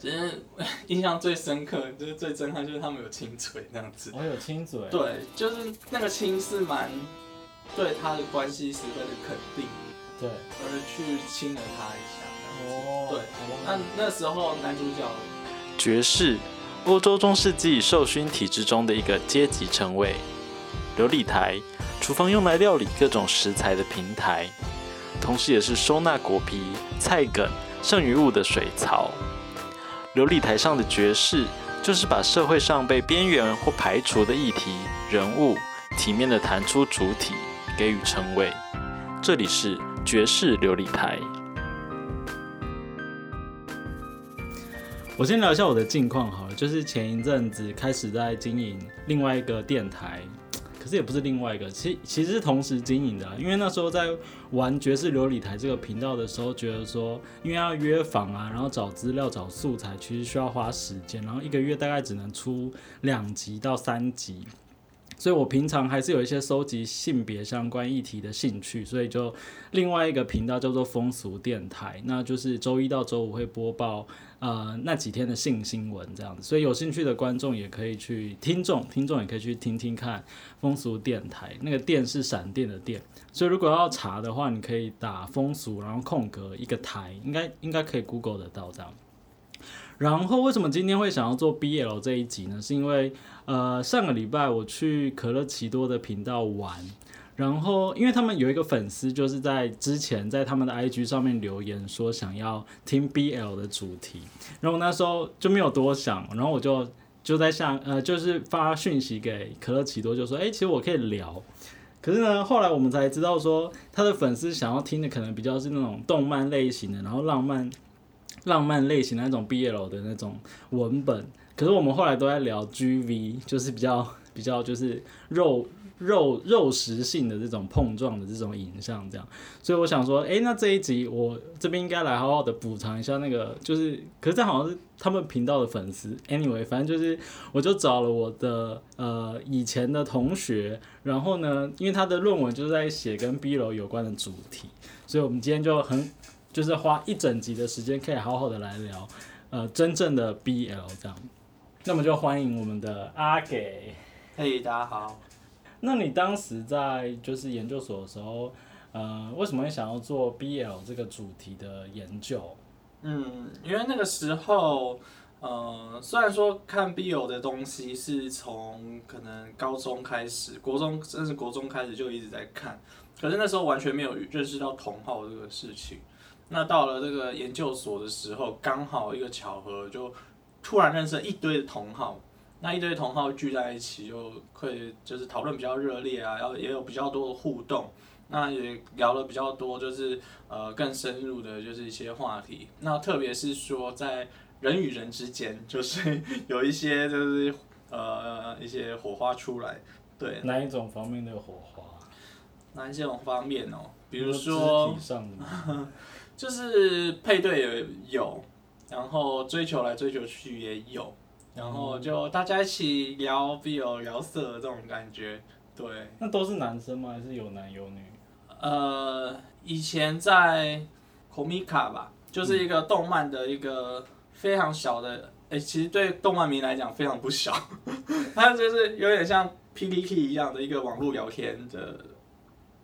其实 印象最深刻，就是最震撼，就是他们有亲嘴那样子。我有亲嘴，对，就是那个亲是蛮对他的关系十分的肯定，对，而去亲了他一下。哦，对，那那时候男主角爵士，欧洲中世纪受勋体制中的一个阶级称谓。琉璃台，厨房用来料理各种食材的平台，同时也是收纳果皮、菜梗、剩余物的水槽。琉璃台上的爵士，就是把社会上被边缘或排除的议题、人物，体面的弹出主体，给予称谓。这里是爵士琉璃台。我先聊一下我的近况好了，就是前一阵子开始在经营另外一个电台，这也不是另外一个，其其实是同时经营的。因为那时候在玩爵士琉璃台这个频道的时候，觉得说因为要约访啊，然后找资料、找素材，其实需要花时间，然后一个月大概只能出两集到三集。所以我平常还是有一些收集性别相关议题的兴趣，所以就另外一个频道叫做风俗电台，那就是周一到周五会播报呃那几天的性新闻这样子，所以有兴趣的观众也可以去听众，听众也可以去听听看风俗电台，那个电是闪电的电，所以如果要查的话，你可以打风俗，然后空格一个台，应该应该可以 Google 得到这样。然后为什么今天会想要做 BL 这一集呢？是因为呃上个礼拜我去可乐奇多的频道玩，然后因为他们有一个粉丝就是在之前在他们的 IG 上面留言说想要听 BL 的主题，然后那时候就没有多想，然后我就就在想呃就是发讯息给可乐奇多，就说哎、其实我可以聊。可是呢，后来我们才知道说，他的粉丝想要听的可能比较是那种动漫类型的，然后浪漫、浪漫类型的那种 BL 的那种文本。可是我们后来都在聊 GV，就是比较比较就是肉肉肉食性的这种碰撞的这种影像，这样。所以我想说，诶，那这一集我这边应该来好好的补偿一下那个，就是，可是这好像是他们频道的粉丝。Anyway，反正就是，我就找了我的呃以前的同学，然后呢，因为他的论文就是在写跟 BL 有关的主题，所以我们今天就很就是花一整集的时间，可以好好的来聊呃真正的 BL 这样。那么就欢迎我们的阿给。嘿，大家好。那你当时在就是研究所的时候，呃，为什么会想要做 BL 这个主题的研究？嗯，因为那个时候，呃，虽然说看 BL 的东西是从可能高中开始，国中甚至国中开始就一直在看，可是那时候完全没有认识到同好这个事情。那到了这个研究所的时候，刚好一个巧合，就突然认识了一堆的同好。那一堆同好聚在一起，就会就是讨论比较热烈啊，然后也有比较多的互动。那也聊了比较多，就是呃更深入的，就是一些话题。那特别是说在人与人之间，就是有一些就是呃一些火花出来。对，哪一种方面的火花？哪一种方面哦？比如说肢体上的吗，就是配对也有，然后追求来追求去也有，然后就大家一起聊 BL 聊色这种感觉。对，那都是男生吗？还是有男有女？呃，以前在 Comica 吧，就是一个动漫的一个非常小的，哎、其实对动漫迷来讲非常不小，它就是有点像 PPT 一样的一个网络聊天的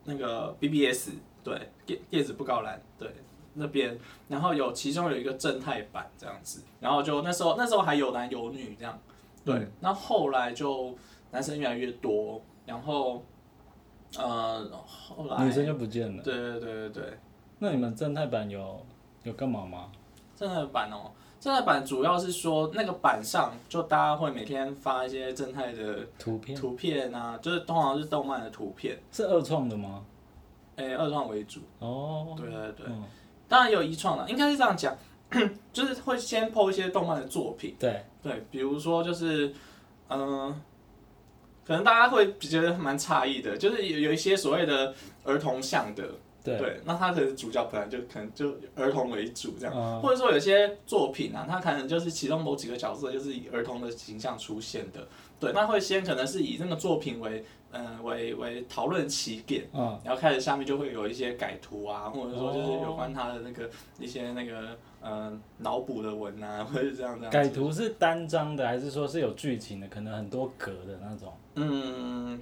那个 BBS，对，电电子布告栏，对。那边，然后有其中有一个正太版这样子，然后就那时候那时候还有男有女这样，对，嗯。那后来就男生越来越多，然后呃后来女生就不见了。对对对对对，那你们正太版有有干嘛吗？正太版哦，正太版主要是说那个版上就大家会每天发一些正太的图片。图片啊，就是通常是动漫的图片，是二创的吗？诶、二创为主，哦，对对对，嗯，当然也有遗创了，应该是这样讲，就是会先 PO 一些动漫的作品，对，对，比如说就是嗯、可能大家会觉得蛮诧异的，就是有有一些所谓的儿童向的，对，对，那他可能主角本来就可能就儿童为主这样，嗯或者说有些作品啊，他可能就是其中某几个角色就是以儿童的形象出现的，对，那会先可能是以这个作品为嗯、为为讨论起点。嗯，然后开始下面就会有一些改图啊，或者说就是有关他的那个一些那个嗯脑补的文啊，或者是这样这样子。改图是单张的，还是说是有剧情的？可能很多格的那种。嗯，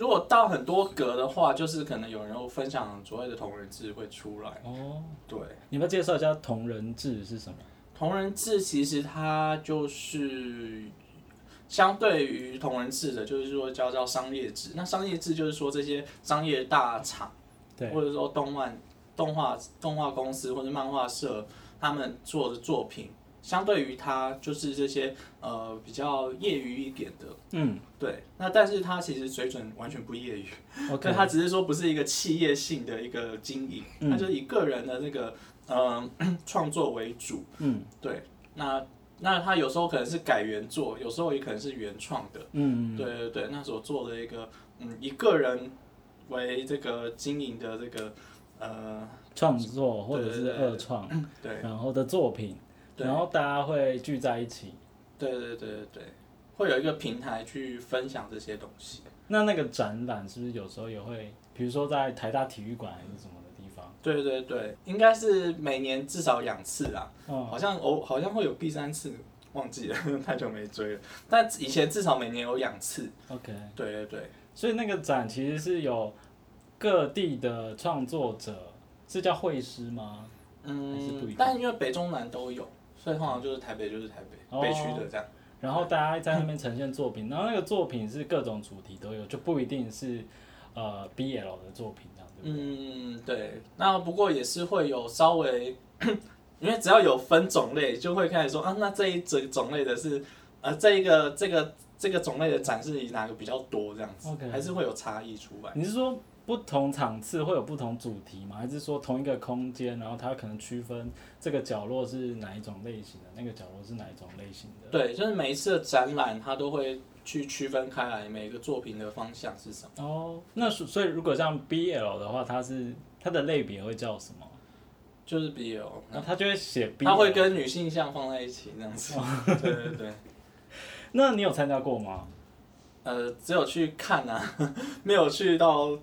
如果到很多格的话，就是可能有人会分享所谓的同人志会出来。哦，对，你要不要介绍一下同人志是什么？同人志其实它就是相对于同人志的，就是说叫叫商业志。那商业志就是说这些商业大厂，对或者说动漫、动画、动画公司或者漫画社他们做的作品，相对于他就是这些呃比较业余一点的。嗯。对，那但是他其实水准完全不业余，，OK，对，它只是说不是一个企业性的一个经营，嗯。就是以个人的这个呃 创作为主。嗯对，那那他有时候可能是改原作，有时候也可能是原创的。嗯，对对对，那所做的一个嗯以个人为这个经营的这个呃创作或者是二创，对然后的作品，对然后大家会聚在一起。对对对对对，会有一个平台去分享这些东西。那那个展览是不是有时候也会，比如说在台大体育馆还是什么的地方？对对对，应该是每年至少两次啦，嗯，好像哦好像会有第三次，忘记了，太久没追了。但以前至少每年有两次。OK，对对对，所以那个展其实是有各地的创作者，是叫会师吗？嗯，但因为北中南都有，所以通常就是台北就是台北、哦北区的这样。然后大家在那边呈现作品，然后那个作品是各种主题都有，就不一定是呃 BL 的作品这样，对不对？嗯，对。那不过也是会有稍微，因为只要有分种类，就会开始说啊，那这一种种类的是呃这一个这个这个种类的展示哪个比较多这样子还是会有差异出来。你是说不同场次会有不同主题吗？还是说同一个空间，然后它可能区分这个角落是哪一种类型的，那个角落是哪一种类型的？对，就是每一次的展览，它都会去区分开来每个作品的方向是什么。哦，那所所以如果像 BL 的话，它是它的类别会叫什么？就是 BL，那它就会写 BL。它会跟女性向放在一起这样子。对对对。那你有参加过吗？呃，只有去看啊，没有去到，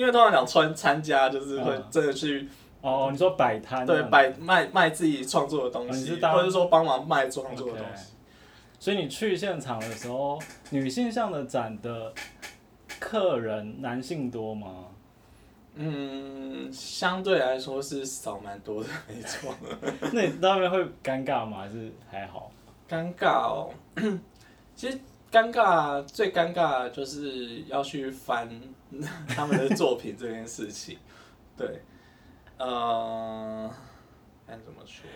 因为通常讲参参加就是会嗯真的去、哦，你说摆摊这对摆卖卖自己创作的东西，或者说帮忙卖创作的东西。所以你去现场的时候，女性向的展的客人男性多吗？嗯，相对来说是少蛮多的，没错。那你那边会尴尬吗？还是还好？尴尬哦，其实尴尬最尴尬就是要去翻他们的作品这件事情。对，呃，该怎么说？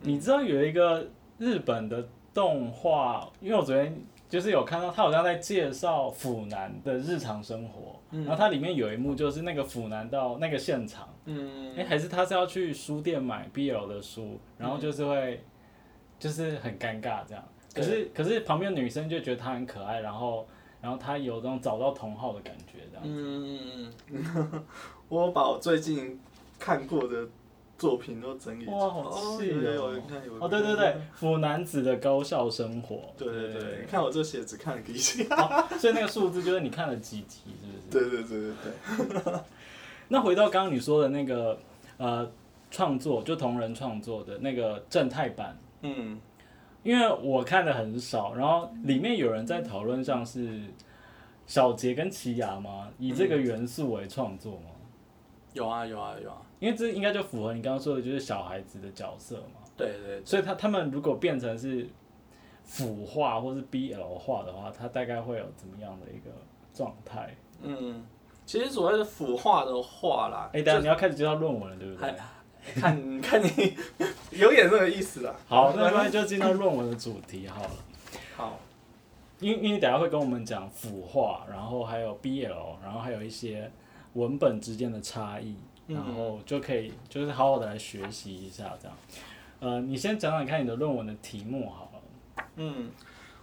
你知道有一个日本的动画，因为我昨天就是有看到，他好像在介绍腐男的日常生活，嗯然后它里面有一幕就是那个腐男到那个现场，嗯哎、还是他是要去书店买 BL 的书，然后就是会就是很尴尬这样，可是可是旁边女生就觉得他很可爱，然后然后他有那种找到同好的感觉这样。嗯，我把我最近看过的作品都整理出来。哇好气哦哦，对对对，腐男子的高校生活。对对对，你看我这写只看了第一集。哦所以那个数字就是你看了几集，是不是？对对对对对。那回到刚刚你说的那个呃创作，就同人创作的那个正太版，嗯，因为我看的很少，然后里面有人在讨论像是小杰跟奇雅吗？以这个元素为创作吗？有啊有啊有啊。因为这应该就符合你刚刚说的，就是小孩子的角色嘛。对对所以他他们如果变成是腐化或是 BL 化的话，它大概会有怎么样的一个状态？嗯，其实所谓的腐化的话啦，哎、等下你要开始介绍论文了，对不对还？看 看你有点这个意思啦。好，那那就进到论文的主题好了。好，因因为等下会跟我们讲腐化，然后还有 BL，然后还有一些文本之间的差异，嗯然后就可以就是好好的来学习一下这样。呃，你先讲讲看你的论文的题目好了。嗯，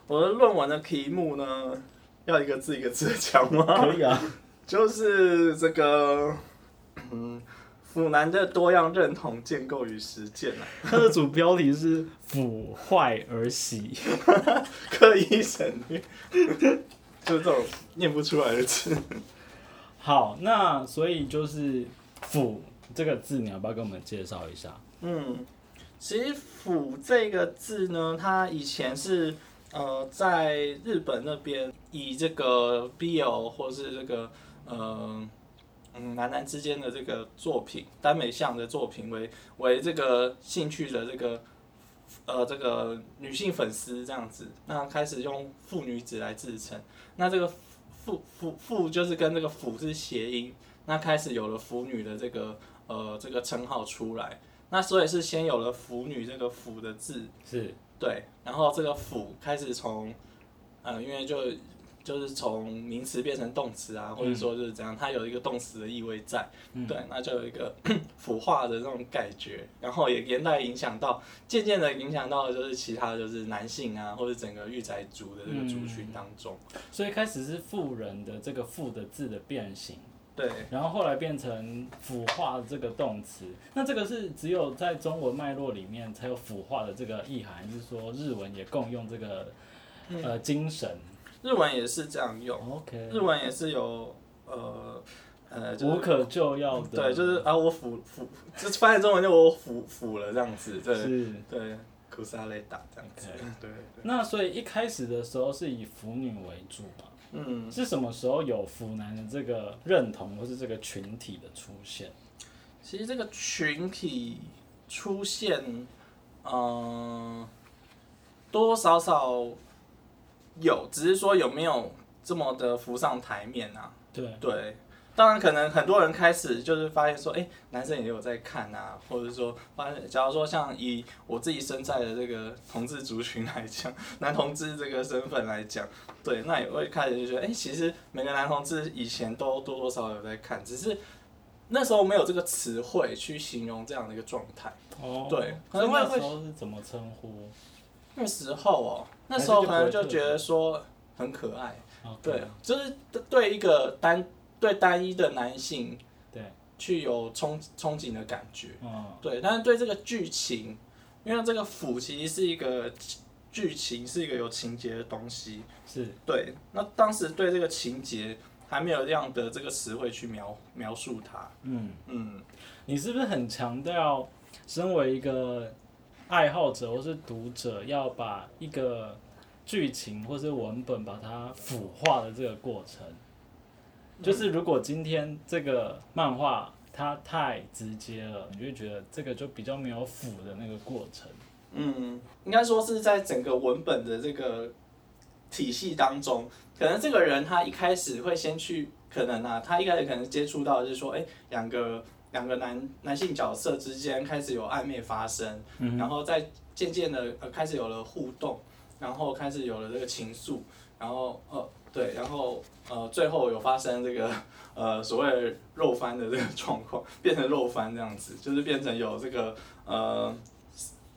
我的论文的题目呢，要一个字一个字的讲吗？可以啊。就是这个嗯，腐男的多样认同建构与实践啊，它的主标题是“腐坏而喜 刻意省略，就是这种念不出来的字。”。好，那所以就是“腐”这个字，你要不要跟我们介绍一下？嗯，其实“腐”这个字呢，它以前是呃在日本那边以这个 BL 或是这个呃嗯男男之间的这个作品耽美向的作品为为这个兴趣的这个呃这个女性粉丝这样子，那开始用腐女子来自称，那这个腐腐腐就是跟这个腐是谐音，那开始有了腐女的这个呃这个称号出来。那所以是先有了“腐女”这个“腐”的字，是对，然后这个“腐”开始从，呃，因为就就是从名词变成动词啊，或者说就是怎样，它有一个动词的意味在，对，那就有一个 腐化的这种感觉，然后也连带影响到，渐渐的影响到的就是其他就是男性啊，或者整个御宅族的这个族群当中，所以开始是富人的这个“富”的字的变形。对，然后后来变成腐化这个动词，那这个是只有在中文脉络里面才有腐化的这个意涵，就是说日文也共用这个呃精神？日文也是这样用，OK，日文也是有呃呃就是无可救药的，对，就是啊我腐腐，就翻译中文就我腐腐了这样子，对是，对，苦沙雷达这样子，对对。那所以一开始的时候是以腐女为主嘛？嗯，是什么时候有腐男的这个认同，或是这个群体的出现？其实这个群体出现，嗯、多多少少有，只是说有没有这么的浮上台面啊？对，对，当然可能很多人开始就是发现说，哎、男生也有在看啊，或者说发现，假如说像以我自己身在的这个同志族群来讲，男同志这个身份来讲，对，那也会开始就觉得，哎、其实每个男同志以前都多多少少有在看，只是那时候没有这个词汇去形容这样的一个状态。哦，对可能会那时候是怎么称呼？那时候哦，那时候可能就觉得说很可爱，哦对，就是对一个单对单一的男性，对，去有憧憧憬的感觉，嗯，对，但是对这个剧情，因为这个腐其实是一个剧情，是一个有情节的东西，是。对，那当时对这个情节还没有这样的这个词汇去描描述它，嗯。嗯，你是不是很强调，身为一个爱好者或是读者，要把一个剧情或是文本把它腐化的这个过程？就是如果今天这个漫画它太直接了，你就会觉得这个就比较没有腐的那个过程。嗯，应该说是在整个文本的这个体系当中，可能这个人他一开始会先去，可能啊，他一开始可能接触到就是说，哎、两个两个男男性角色之间开始有暧昧发生，然后再渐渐的呃开始有了互动，然后开始有了这个情愫，然后呃对，然后呃最后有发生这个呃所谓肉翻的这个状况，变成肉翻这样子，就是变成有这个呃。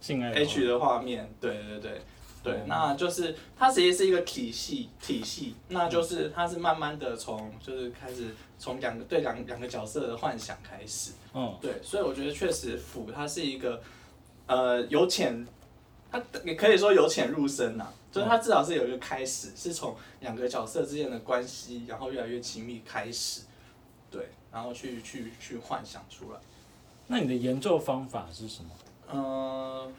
性爱 H 的画面，对对对对，哦那就是它其实是一个体系体系，那就是它是慢慢的从就是开始从两个对两两个角色的幻想开始，嗯，对，所以我觉得确实腐它是一个呃由浅，它也可以说由浅入深呐、就是它至少是有一个开始，是从两个角色之间的关系，然后越来越亲密开始，对，然后去去去幻想出来。那你的研究方法是什么？嗯，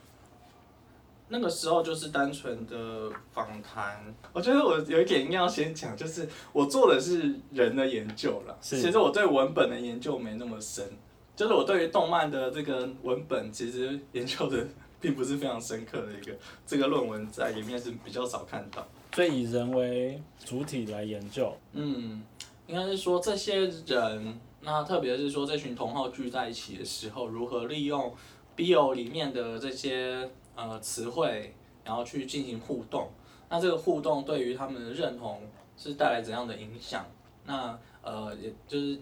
那个时候就是单纯的访谈。我觉得我有一点要先讲，就是我做的是人的研究了。其实我对文本的研究没那么深，就是我对于动漫的这个文本，其实研究的并不是非常深刻的一个这个论文在里面是比较少看到。所以以人为主体来研究。嗯，应该是说这些人，那特别是说这群同好聚在一起的时候，如何利用 BO 里面的这些呃词汇，然后去进行互动。那这个互动对于他们的认同是带来怎样的影响？那呃，也就是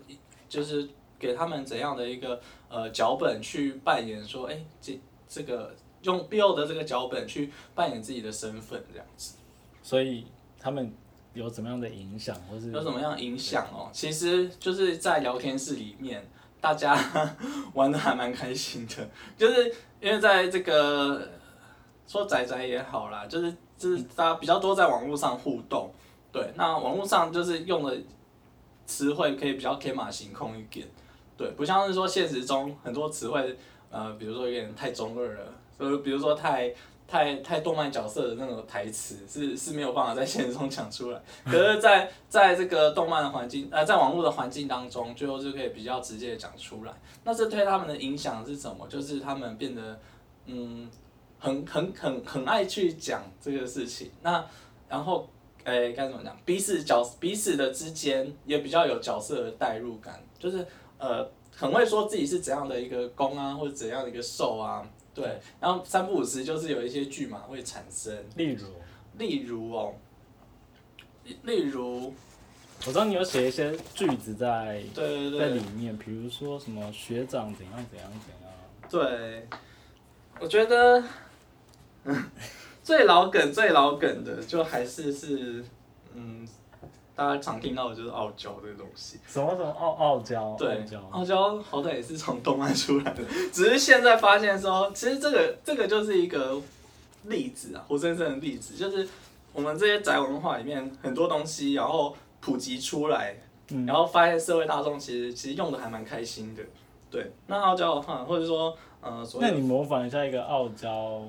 就是给他们怎样的一个呃脚本去扮演说，哎、这这个用的这个脚本去扮演自己的身份，这样子。所以他们有怎么样的影响，或是有什么样的影响哦？其实就是在聊天室里面，大家 玩的还蛮开心的，就是因为在这个说宅宅也好啦，就是就是大家比较多在网络上互动，对，那网络上就是用的词汇可以比较天马行空一点，对，不像是说现实中很多词汇，呃，比如说有点太中二了，呃，比如说太。太太动漫角色的那种台词是是没有办法在现实中讲出来，可是在在这个动漫的环境，呃，在网络的环境当中，最后就可以比较直接的讲出来。那这对他们的影响是什么？就是他们变得，嗯，很很很很爱去讲这个事情。那然后，诶，该怎么讲？彼此角彼此的之间也比较有角色的代入感，就是呃，很会说自己是怎样的一个攻啊，或者怎样的一个受啊。对，然后三不五时就是有一些剧嘛会产生，例如，例如哦，例如，我知道你有写一些句子在对对对在里面，比如说什么学长怎样怎样怎样，对，我觉得 最老梗最老梗的就还是是嗯。大家常听到的就是傲娇这个东西，什么什么傲傲娇，对傲娇，好歹也是从动漫出来的，只是现在发现说，其实这个这个就是一个例子啊，活生生的例子，就是我们这些宅文化里面很多东西，然后普及出来，嗯然后发现社会大众其实其实用的还蛮开心的，对。那傲娇的话，或者说呃，那你模仿一下一个傲娇，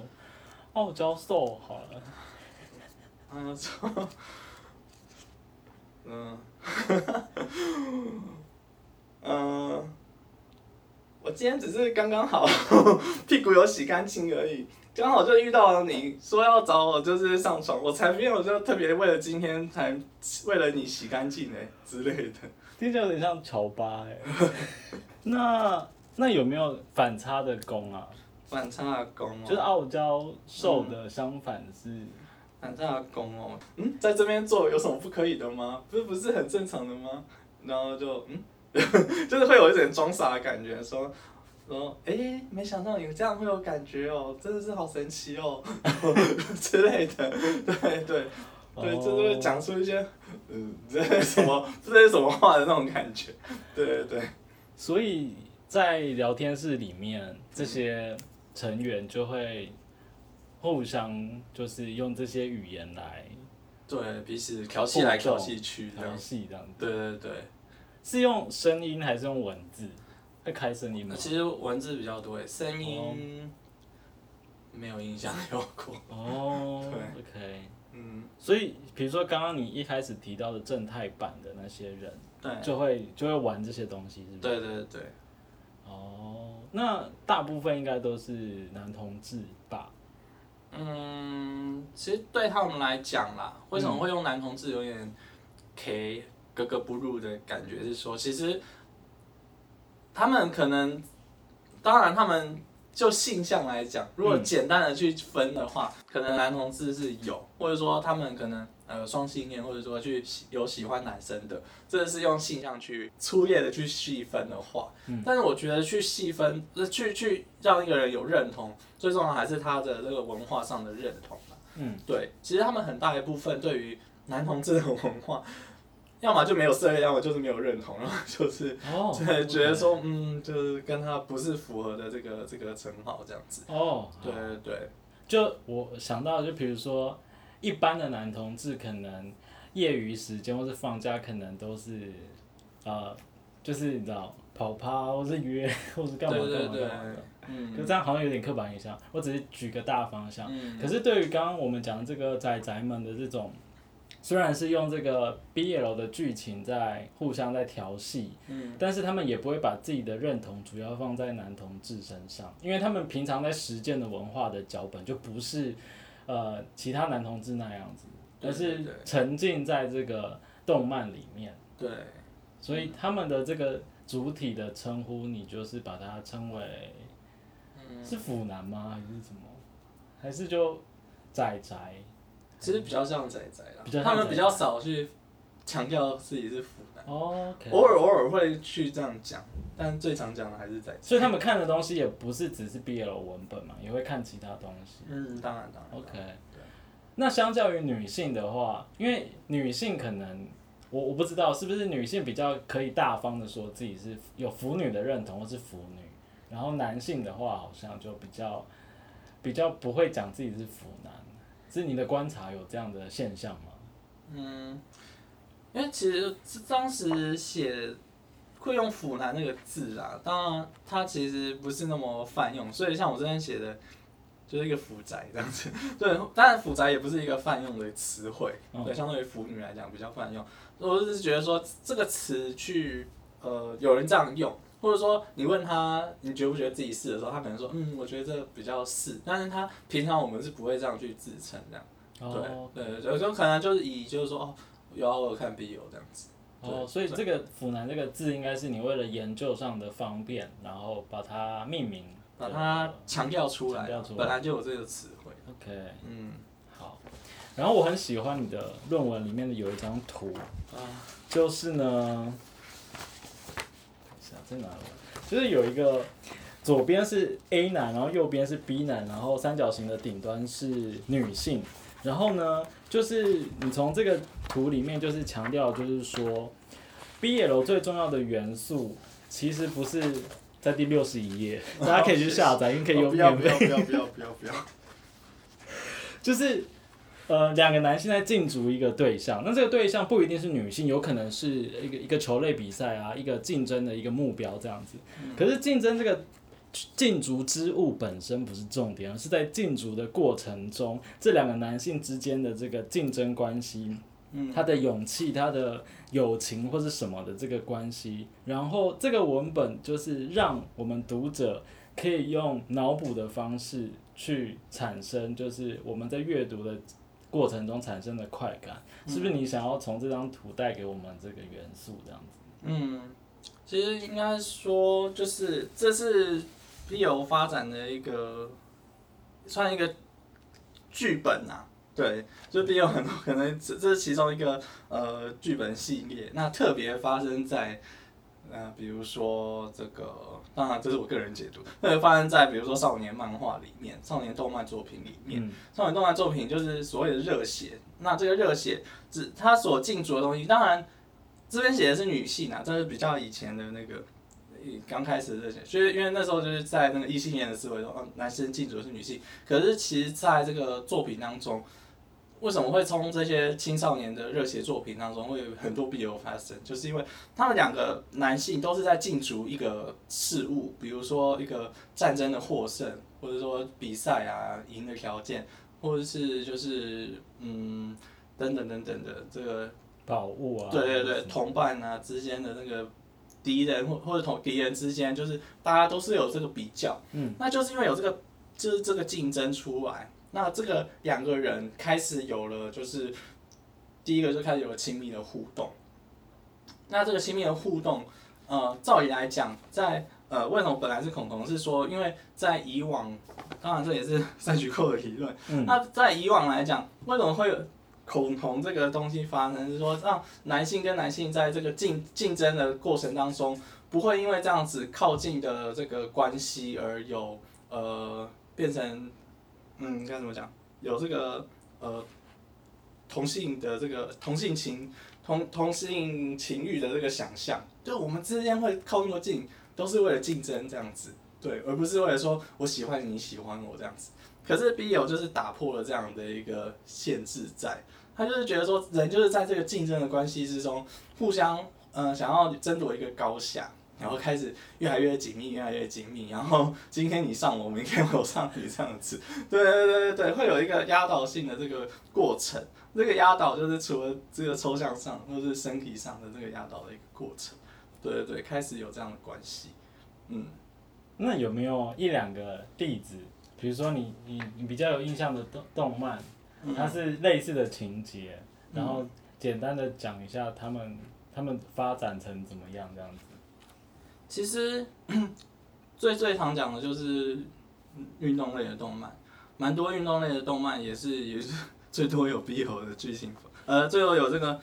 傲娇兽好了，嗯，嗯，嗯，我今天只是刚刚好 屁股有洗干净而已，刚好就遇到了你说要找我，就是上床，我才没有就特别为了今天才为了你洗干净哎之类的。听起来有点像乔巴哎。那那有没有反差的功啊？反差的功哦，就是傲娇受的相反是。反差的功哦，嗯，在这边做有什么不可以的吗？不是不是很正常的吗？然后就嗯，就是会有一点装傻的感觉，说说哎、没想到你这样会有感觉哦，真的是好神奇哦 之类的，对对对，哦就是会讲出一些嗯，这是什么？这是什么话的那种感觉，对对对，所以在聊天室里面，这些成员就会互相就是用这些语言来对彼此调戏来调戏去这调样，戏这样子。对对对。是用声音还是用文字？会开声音吗？其实文字比较多诶，声音没有印象有过。哦 对，OK。嗯，所以，比如说刚刚你一开始提到的正太版的那些人，对，就会就会玩这些东西，是不是？对对对，哦，那大部分应该都是男同志吧？嗯，其实对他们来讲啦，为什么会用男同志有点 K 格格不入的感觉？是说，其实他们可能，当然他们就性向来讲，如果简单的去分的话，可能男同志是有，或者说他们可能呃双性恋，或者说去喜有喜欢男生的，这是用性向去粗略的去细分的话，但是我觉得去细分，呃去去让一个人有认同，最重要还是他的这个文化上的认同吧。嗯，对，其实他们很大一部分对于男同志的文化，要么就没有涉猎，要么就是没有认同，然后就是哦，对 觉得说，嗯，就是跟他不是符合的这个这个称号这样子。哦，对对对，就我想到，就比如说一般的男同志，可能业余时间或是放假，可能都是呃，就是你知道跑趴或是约或是干嘛干嘛干嘛的，嗯就这样好像有点刻板印象。我只是举个大方向，嗯，可是对于刚刚我们讲的这个仔仔们的这种，虽然是用这个 BL 的剧情在互相在调戏，嗯但是他们也不会把自己的认同主要放在男同志身上，因为他们平常在实践的文化的脚本就不是呃其他男同志那样子，而是沉浸在这个动漫里面，对，所以他们的这个主体的称呼，你就是把它称为嗯，是腐男吗？还是什么？还是就仔仔？其实比较像仔仔啦他们比较少去强调自己是腐男，偶尔偶尔会去这样讲，但最常讲的还是仔仔。所以他们看的东西也不是只是 BL 文本嘛，也会看其他东西。嗯，当然当然。OK，那相较于女性的话，因为女性可能我我不知道是不是女性比较可以大方的说自己是有腐女的认同或是腐女，然后男性的话好像就比较比较不会讲自己是腐男，是你的观察有这样的现象吗？嗯，因为其实当时写会用“腐男”那个字啊，当然它其实不是那么泛用，所以像我这边写的，就是一个“腐宅”这样子。对，当然“腐宅”也不是一个泛用的词汇，嗯对，相对于“腐女”来讲比较泛用。我只是觉得说这个词去呃有人这样用，或者说你问他你觉不觉得自己是的时候，他可能说嗯，我觉得这个比较是，但是他平常我们是不会这样去自称这样。哦对对，有时候可能就是以就是说哦，有啊，我有看 B 有这样子。哦，所以这个“腐男”这个字应该是你为了研究上的方便，然后把它命名，把它强调出来本来就有这个词汇。OK。嗯，好，然后我很喜欢你的论文里面的有一张图，啊，就是呢，是啊，在哪里？就是有一个左边是 A 男，然后右边是 B 男，然后三角形的顶端是女性，然后呢，就是你从这个图里面就是强调，就是说 BL 最重要的元素其实不是在第六十一页，大家可以去下载，因为可以用哦不要免费不要不要不要不要不要。就是呃两个男性在竞逐一个对象，那这个对象不一定是女性，有可能是一个一个球类比赛啊，一个竞争的一个目标这样子。可是竞争这个竞逐之物本身不是重点，而是在竞逐的过程中，这两个男性之间的这个竞争关系。嗯他的勇气、他的友情或是什么的这个关系，然后这个文本就是让我们读者可以用脑补的方式去产生，就是我们在阅读的过程中产生的快感，是不是你想要从这张图带给我们这个元素这样子？嗯，其实应该说就是这是 B.O 发展的一个算一个剧本啊。对，就 BL 很多可能这这是其中一个呃剧本系列，那特别发生在呃比如说这个，当然这是我个人解读，特别发生在比如说少年漫画里面、少年动漫作品里面。嗯少年动漫作品就是所谓的热血，那这个热血只它所进驻的东西，当然这边写的是女性啊，这是比较以前的那个呃刚开始的热血，所以因为那时候就是在那个异性恋的思维中，嗯，男生进驻的是女性，可是其实在这个作品当中。为什么会从这些青少年的热血作品当中会有很多 BL 发生？就是因为他们两个男性都是在竞逐一个事物，比如说一个战争的获胜，或者说比赛啊赢的条件，或者是就是嗯等等等等的这个宝物啊，对对对同伴啊之间的那个敌人或或者同敌人之间，就是大家都是有这个比较，嗯，那就是因为有这个就是这个竞争出来，那这个两个人开始有了就是第一个就开始有了亲密的互动，那这个亲密的互动，呃，照理来讲，在呃，为什么本来是恐同？是说，因为在以往，当然这也是赛局扣的理论。嗯那在以往来讲，为什么会有恐同这个东西发生？是说让男性跟男性在这个竞竞争的过程当中，不会因为这样子靠近的这个关系而有呃变成嗯该怎么讲？有这个呃同性的这个同性情同同性情欲的这个想象，就我们之间会靠那么近，都是为了竞争这样子，对，而不是为了说我喜欢你喜欢我这样子。可是 BL 就是打破了这样的一个限制在，他就是觉得说人就是在这个竞争的关系之中，互相呃想要争夺一个高下，然后开始越来越紧密，越来越紧密，然后今天你上我，明天我上你这样子，对对对对对，会有一个压倒性的这个过程。这个压倒就是除了这个抽象上或是身体上的这个压倒的一个过程，对对对，开始有这样的关系，嗯。那有没有一两个例子？比如说你你你比较有印象的动动漫，它是类似的情节，然后简单的讲一下他们他们发展成怎么样这样子。其实 最最常讲的就是运动类的动漫，蛮多运动类的动漫也是也是 最多有 BL 的剧情，呃，最后有这个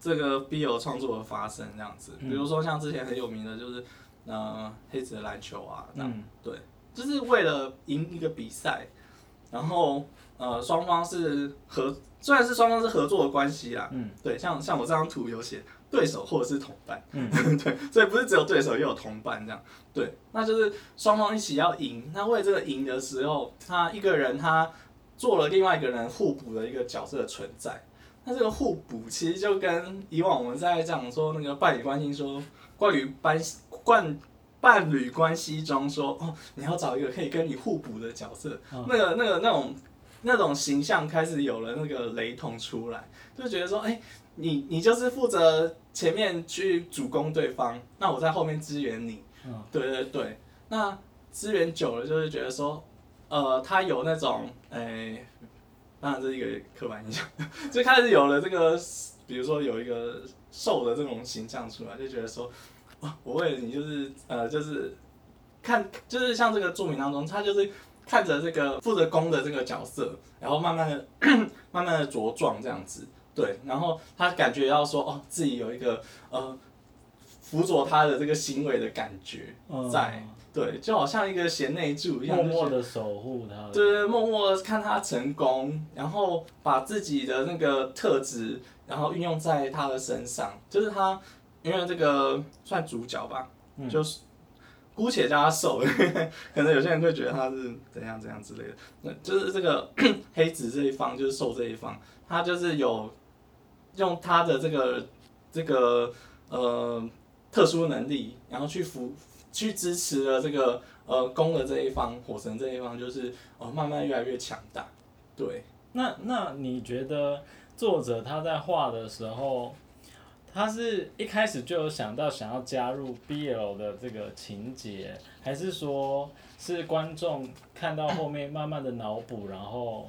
这个 BL 创作的发生这样子。比如说像之前很有名的就是呃黑子的篮球啊，这样嗯，对，就是为了赢一个比赛，然后呃双方是合，虽然是双方是合作的关系啦，嗯，对，像像我这张图有写对手或者是同伴，嗯 对，所以不是只有对手，也有同伴这样，对，那就是双方一起要赢。那为这个赢的时候，他一个人他做了另外一个人互补的一个角色的存在。那这个互补其实就跟以往我们在讲说那个伴侣关系说关于伴关伴侣关系中说哦，你要找一个可以跟你互补的角色，嗯那个那个那种那种形象开始有了那个雷同出来，就觉得说，哎、你你就是负责前面去主攻对方，那我在后面支援你。嗯。对对对，那支援久了，就是觉得说，呃，他有那种，哎、当然这是一个刻板印象，就开始有了这个，比如说有一个瘦的这种形象出来，就觉得说，哇，我为了你就是呃就是看就是像这个著名当中，他就是看着这个负责攻的这个角色，然后慢慢的 慢慢的茁壮这样子，对，然后他感觉到说，哦，自己有一个呃辅佐他的这个行为的感觉嗯。在，对，就好像一个贤内助一样，默默的守护他，对对，默默的看他成功，然后把自己的那个特质，然后运用在他的身上，就是他，因为这个算主角吧，嗯。就是姑且叫他瘦，可能有些人会觉得他是怎样怎样之类的，那就是这个 黑子这一方，就是瘦这一方，他就是有用他的这个这个呃特殊能力，然后去扶去支持了这个呃攻的这一方，火神这一方，就是呃慢慢越来越强大。对，那那你觉得作者他在画的时候，他是一开始就有想到想要加入 BL 的这个情节，还是说是观众看到后面慢慢的脑补，然后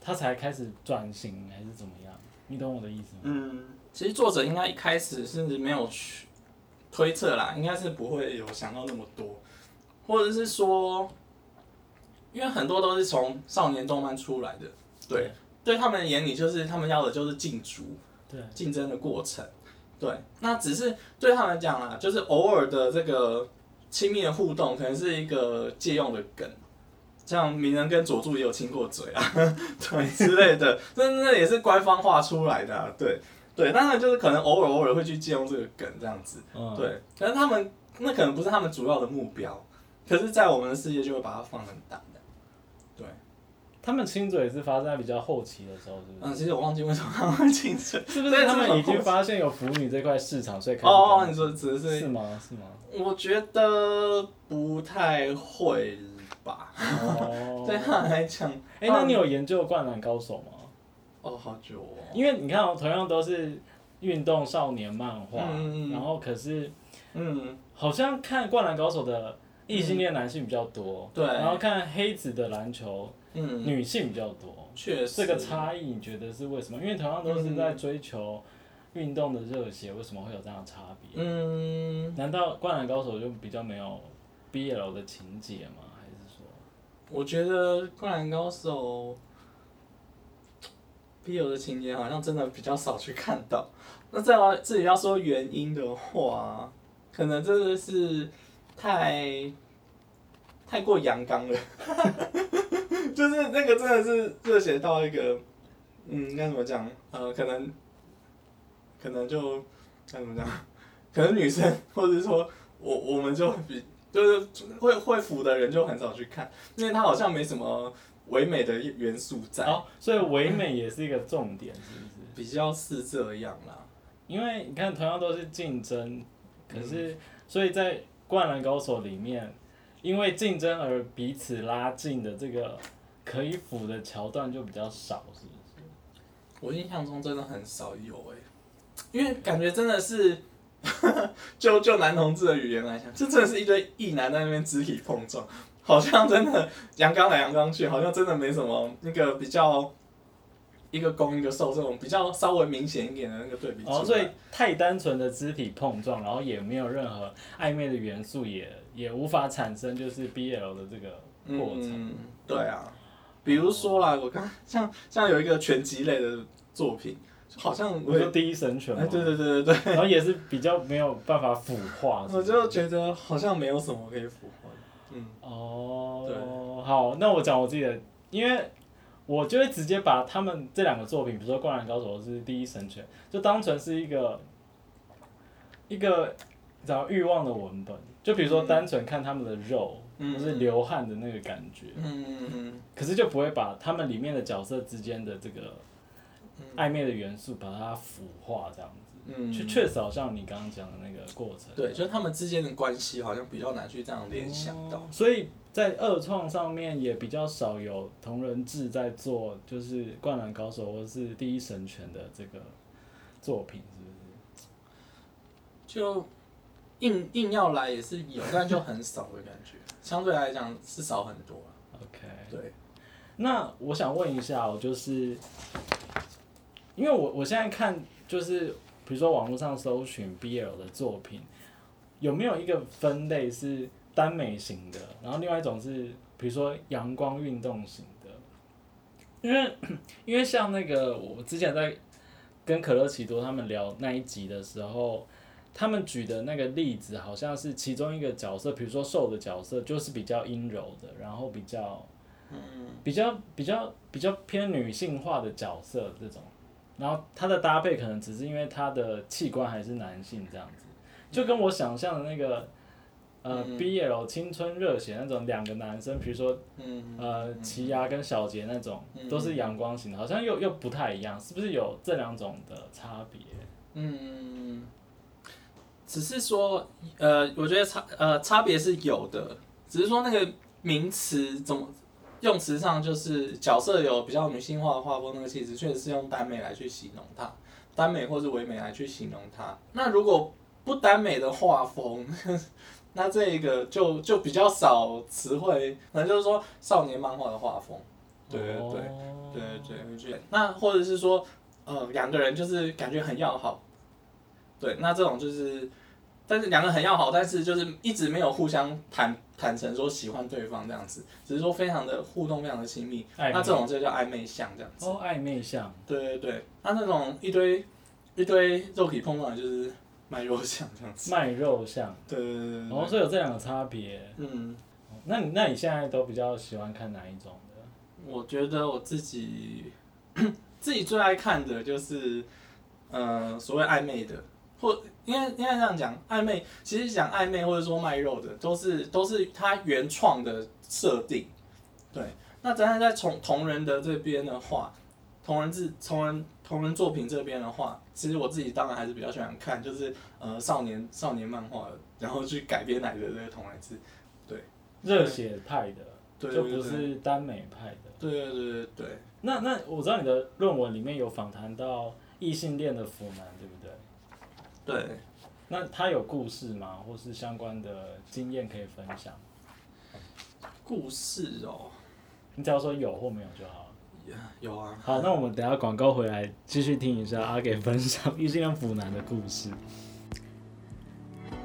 他才开始转型，还是怎么样？你懂我的意思吗？嗯，其实作者应该一开始甚至没有去推测啦，应该是不会有想到那么多，或者是说，因为很多都是从少年动漫出来的，对，对他们眼里就是他们要的就是竞逐，对，竞争的过程。对，那只是对他们讲啦，就是偶尔的这个亲密的互动，可能是一个借用的梗，像鸣人跟佐助也有亲过嘴啊，对之类的，那那也是官方画出来的、啊，对对，当然就是可能偶尔偶尔会去借用这个梗这样子，嗯，对，但是他们那可能不是他们主要的目标，可是，在我们的世界就会把它放很大的，对，他们亲嘴是发生在比较后期的时候，是不嗯，其实我忘记为什么他们会亲嘴，是不是他们已经发现有腐女这块市场，所以开始哦，搞你说只是是吗？是吗？我觉得不太会吧，哦，对他来讲，哎、那你有研究《灌篮高手》吗？哦，好久哦，因为你看哦，同样都是运动少年漫画，然后可是嗯，好像看《灌篮高手》的异性恋男性比较多，对。然后看黑子的篮球嗯，女性比较多，确实。这个差异你觉得是为什么？因为同样都是在追求运动的热血，为什么会有这样的差别？嗯，难道《灌篮高手》就比较没有 BL 的情节吗？我觉得《灌篮高手》BL 的情节好像真的比较少去看到。那再来自己要说原因的话，可能真的是太太过阳刚了，就是那个真的是热血到一个，嗯，该怎么讲？呃，可能可能就该怎么讲？可能女生或者说我我们就比就是会会腐的人就很少去看，因为它好像没什么唯美的元素在，哦，所以唯美也是一个重点，是不是？比较是这样啦。因为你看，同样都是竞争，可是、所以在《灌篮高手》里面，因为竞争而彼此拉近的这个可以腐的桥段就比较少，是不是？我印象中真的很少有诶、因为感觉真的是，就就男同志的语言来讲，这真的是一堆异男在那边肢体碰撞，好像真的阳刚来阳刚去，好像真的没什么那个比较一个攻一个受这种比较稍微明显一点的那个对比。哦，所以太单纯的肢体碰撞，然后也没有任何暧昧的元素也，也无法产生就是 BL 的这个过程。嗯，对啊，比如说啦，我刚像像有一个拳击类的作品，好像我也我说第一神犬嘛哎，，对对对对对，然后也是比较没有办法腐化。我就觉得好像没有什么可以腐化的。嗯哦，好，那我讲我自己的，因为我就会直接把他们这两个作品，比如说《灌篮高手》是《第一神犬》，就当成是一个一个你知道欲望的文本。就比如说单纯看他们的肉，嗯或是流汗的那个感觉，嗯嗯嗯可是就不会把他们里面的角色之间的这个暧昧的元素把它腐化这样子。嗯，确确实好像你刚刚讲的那个过程。对，就是他们之间的关系好像比较难去这样联想到。哦所以在二创上面也比较少有同人志在做，就是《灌篮高手》或是《第一神拳》的这个作品，是不是？就硬硬要来也是有，但就很少的感觉，相对来讲是少很多啊。OK，对，那我想问一下哦，就是因为我我现在看就是比如说网络上搜寻 BL 的作品，有没有一个分类是耽美型的，然后另外一种是比如说阳光运动型的？因为因为像那个我之前在跟可乐奇多他们聊那一集的时候。他们举的那个例子好像是其中一个角色，比如说受的角色就是比较阴柔的，然后比较比较比较比较偏女性化的角色这种，然后他的搭配可能只是因为他的器官还是男性这样子，就跟我想象的那个呃、嗯。BL 青春热血那种两个男生，比如说嗯，呃奇牙跟小杰那种嗯。都是阳光型的，好像又又不太一样，是不是有这两种的差别？嗯，只是说，呃，我觉得差呃差别是有的，只是说那个名词怎么用词上，就是角色有比较女性化的画风，那个气质确实是用耽美来去形容它，耽美或是唯美来去形容它。那如果不耽美的画风，那这一个就就比较少词汇，可能就是说少年漫画的画风。对对对。对对，那或者是说，呃，两个人就是感觉很要好，对，那这种就是，但是两个人很要好，但是就是一直没有互相坦坦诚说喜欢对方这样子，只是说非常的互动，非常的亲密，那这种就叫暧昧相这样子。哦暧昧相，对对对，那那种一堆一堆肉体碰撞的就是卖肉相这样子。卖肉相，对对对对哦，对，所以有这两个差别。嗯，那你那你现在都比较喜欢看哪一种的？我觉得我自己 自己最爱看的就是，呃，所谓暧昧的，或应该应该这样讲，暧昧其实讲暧昧或者说卖肉的，都是都是他原创的设定。对，那咱在从同人的这边的话，同人志同人同人作品这边的话，其实我自己当然还是比较喜欢看，就是呃少年少年漫画，然后去改编来的这个同人志。热血派的，就不对对对是耽美派的。对对对对对。那那我知道你的论文里面有访谈到异性恋的腐男，对不对？对，那他有故事吗？或是相关的经验可以分享？故事哦，你只要说有或没有就好了。有啊。好，那我们等下广告回来继续听一下阿给分享异性恋腐男的故事。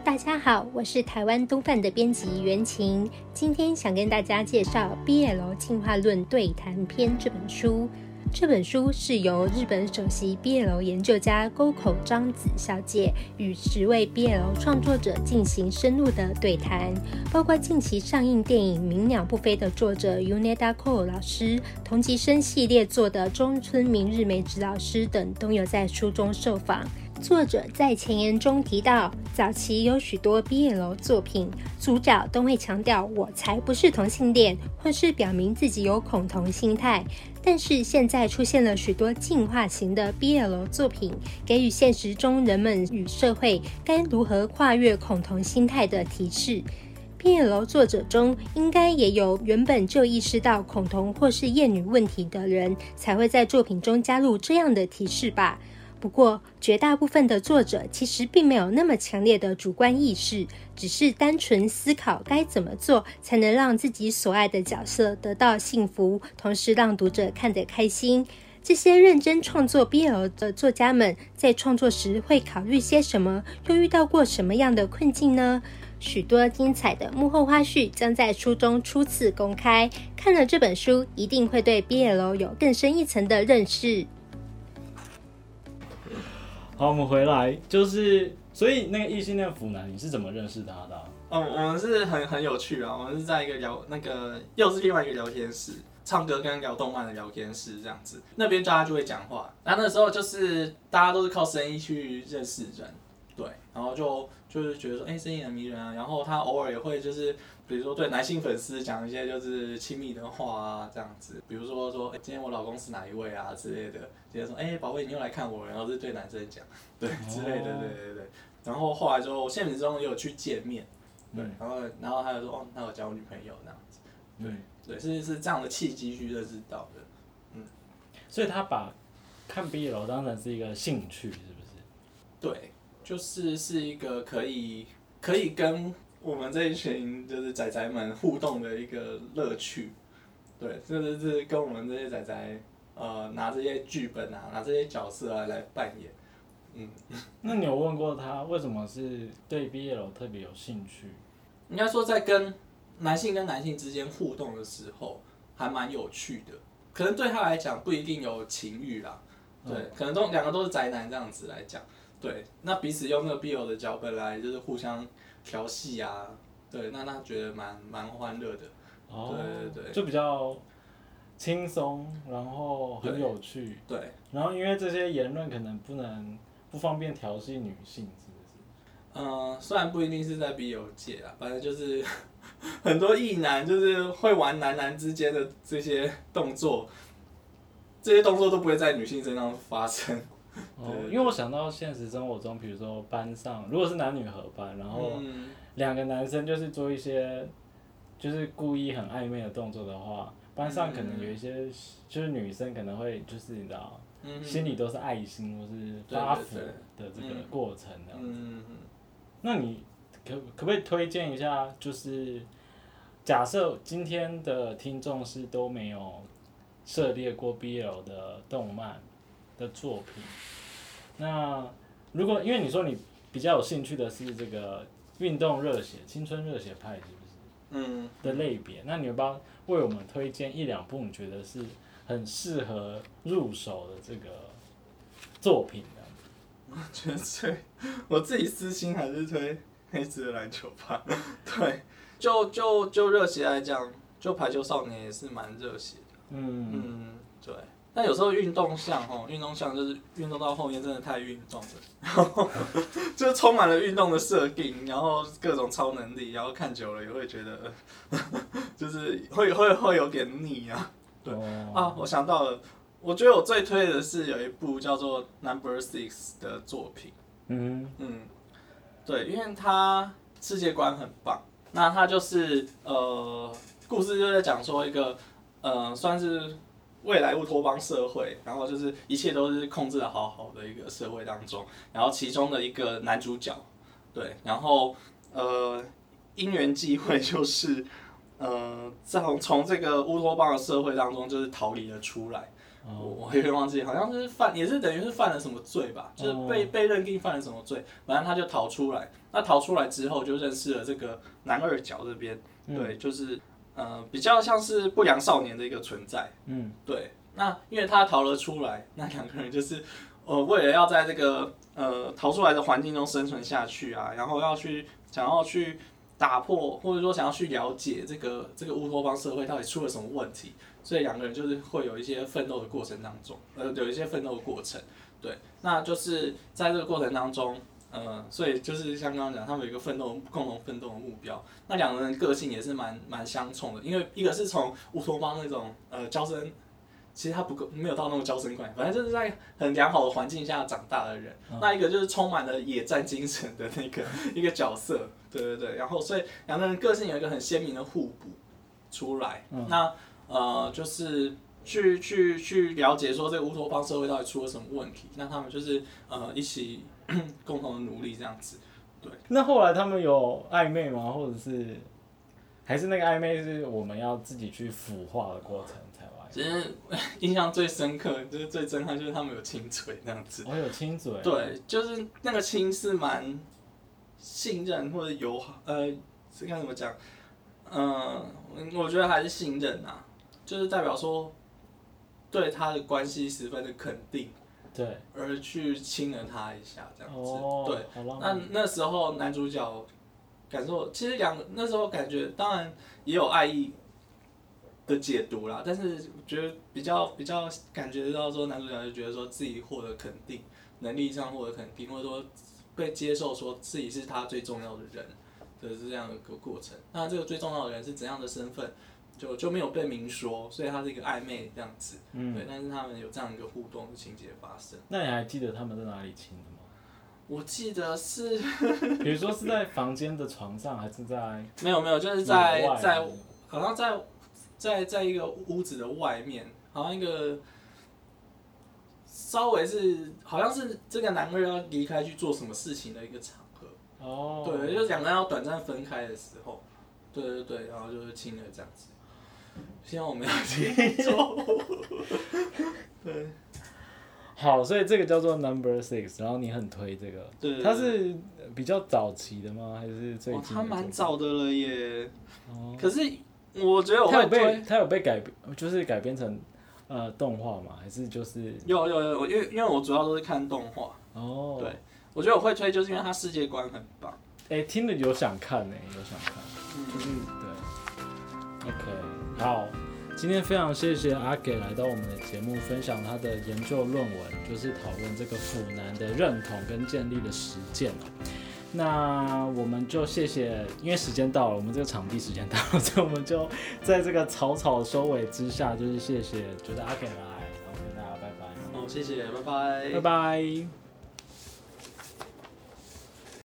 大家好，我是台湾东贩的编辑袁晴，今天想跟大家介绍《BL 进化论对谈篇》这本书。这本书是由日本首席 BL 研究家沟口章子小姐与十位 BL 创作者进行深入的对谈，包括近期上映电影《鸣鸟不飞》的作者 unida ko 老师、同级生系列作的中村明日美子老师等都有在书中受访。作者在前言中提到，早期有许多 BL 作品，主角都会强调“我才不是同性恋”，或是表明自己有恐同心态。但是现在出现了许多进化型的 BL 作品，给予现实中人们与社会该如何跨越恐同心态的提示。BL 作者中，应该也有原本就意识到恐同或是厌女问题的人，才会在作品中加入这样的提示吧。不过，绝大部分的作者其实并没有那么强烈的主观意识，只是单纯思考该怎么做才能让自己所爱的角色得到幸福，同时让读者看得开心。这些认真创作 BL 的作家们，在创作时会考虑些什么？又遇到过什么样的困境呢？许多精彩的幕后花絮将在书中初次公开。看了这本书，一定会对 BL 有更深一层的认识。好，我们回来，就是所以那个异性恋腐男，你是怎么认识他的啊、嗯，我们是很很有趣啊，我们是在一个聊那个又是另外一个聊天室，唱歌跟聊动漫的聊天室这样子，那边大家就会讲话。那那时候就是大家都是靠声音去认识人，对，然后就就是觉得说，哎、声音很迷人啊。然后他偶尔也会就是，比如说对男性粉丝讲一些就是亲密的话啊，这样子，比如说说，哎、今天我老公是哪一位啊之类的，直接说，哎、宝贝你又来看我了，然后是对男生讲，对之类的，对对对。然后后来就现实中也有去见面，对，嗯。然后然后他就说，哦，那我交女朋友那样子，对嗯，对，是是这样的契机去认识到的。嗯。所以他把看 BL 当成是一个兴趣，是不是？对，就是是一个可以可以跟我们这一群就是仔仔们互动的一个乐趣。对，这就是跟我们这些仔仔呃拿这些剧本啊，拿这些角色啊来扮演。嗯，那你有问过他为什么是对 BL 特别有兴趣？应该说在跟男性跟男性之间互动的时候，还蛮有趣的。可能对他来讲不一定有情欲啦，对，可能都两个都是宅男这样子来讲，对，那彼此用那个 BL 的脚本来就是互相调戏啊，对，那他觉得蛮蛮欢乐的，哦，对对对就比较轻松，然后很有趣，对，然后因为这些言论可能不能不方便调戏女性，是不是？嗯、虽然不一定是在 B 友界啊，反正就是 很多异男就是会玩男男之间的这些动作，这些动作都不会在女性身上发生。哦，因为我想到现实生活中，比如说班上，如果是男女合班，然后嗯两个男生就是做一些就是故意很暧昧的动作的话，班上可能有一些就是女生可能会就是你知道，嗯心里都是爱心或是发福的这个嗯过程这样子。嗯，那你可可不可以推荐一下？就是假设今天的听众是都没有涉猎过 BL 的动漫的作品，那如果因为你说你比较有兴趣的是这个运动热血、青春热血派，是不是嗯，的类别？那你要不要为我们推荐一两部你觉得是很适合入手的这个作品呢？觉得最我自己私心还是推黑子的篮球吧。对，就就就热血来讲，就排球少年也是蛮热血的。嗯，嗯，对。但有时候运动项哦，运动项就是运动到后面真的太运动了，然后 就是充满了运动的设定，然后各种超能力，然后看久了也会觉得，就是会会会有点腻啊。对哦啊，我想到了，我觉得我最推的是有一部叫做《Number Six》的作品。嗯嗯，对，因为它世界观很棒。那它就是呃，故事就在讲说一个呃，算是未来乌托邦社会，然后就是一切都是控制的好好的一个社会当中，然后其中的一个男主角，对，然后呃，因缘际会就是呃，从从这个乌托邦的社会当中就是逃离了出来。我有点忘记，好像是犯，也是等于是犯了什么罪吧，就是被、哦被认定犯了什么罪，反正他就逃出来。那逃出来之后，就认识了这个男二角这边，嗯对，就是呃比较像是不良少年的一个存在。嗯对，那因为他逃了出来，那两个人就是呃为了要在这个呃逃出来的环境中生存下去啊，然后要去想要去打破，或者说想要去了解这个这个乌托邦社会到底出了什么问题，所以两个人就是会有一些奋斗的过程当中，呃，有一些奋斗的过程。对，那就是在这个过程当中。呃，所以就是像刚刚讲，他们有一个奋斗共同奋斗的目标。那两个人个性也是蛮蛮相冲的，因为一个是从乌托邦那种呃娇生其实他不够没有到那种娇生惯养，反正就是在很良好的环境下长大的人。那一个就是充满了野战精神的那个一个角色，对对对。然后所以两个人个性有一个很鲜明的互补出来。那呃就是去去去了解说这个乌托邦社会到底出了什么问题，那他们就是呃一起 共同的努力这样子。对那后来他们有暧昧吗？或者是还是那个暧昧是我们要自己去腐化的过程才有暧昧？其实印象最深刻，就是最震撼，就是他们有亲嘴那样子。我有亲嘴，对，就是那个亲是蛮信任或者友好，呃，这该怎么讲？嗯、我觉得还是信任啊，就是代表说对他的关系十分的肯定，对，而去亲了他一下这样子。哦，对，，好浪那漫，那时候男主角感受，其实两那时候感觉当然也有爱意，的解读啦。但是觉得比较比较感觉到说男主角就觉得说自己获得肯定，能力上获得肯定，或者说被接受说自己是他最重要的人的是这样的一个过程。那这个最重要的人是怎样的身份？就就没有被明说，所以他是一个暧昧这样子，嗯对。但是他们有这样一个互动的情节发生。那你还记得他们在哪里亲的吗？我记得是 比如说是在房间的床上，还是在 没有没有，就是在在好像在在在一个屋子的外面，好像一个稍微是好像是这个男二要离开去做什么事情的一个场合，哦，对，就是两个人要短暂分开的时候，对对对，然后就是亲了这样子。希望我没有记错。对好，所以这个叫做 Number Six，然后你很推这个，对，它是比较早期的吗？还是最哦，近？他蛮。早的了耶。哦，可是我觉得我它有被会推，它有被改编，就是改编成呃动画嘛？还是就是有有有，我因为因为我主要都是看动画，哦？对我觉得我会推，就是因为它世界观很棒。哎、听了有想看呢、有想看，就是对。OK，好，今天非常谢谢阿给来到我们的节目，分享他的研究论文，就是讨论这个腐男的认同跟建立的实践哦。那我们就谢谢，因为时间到了，我们这个场地时间到了，所以我们就在这个草草收尾之下，就是谢谢，觉得阿给来，然后跟大家拜拜，好，谢谢，拜拜，拜拜。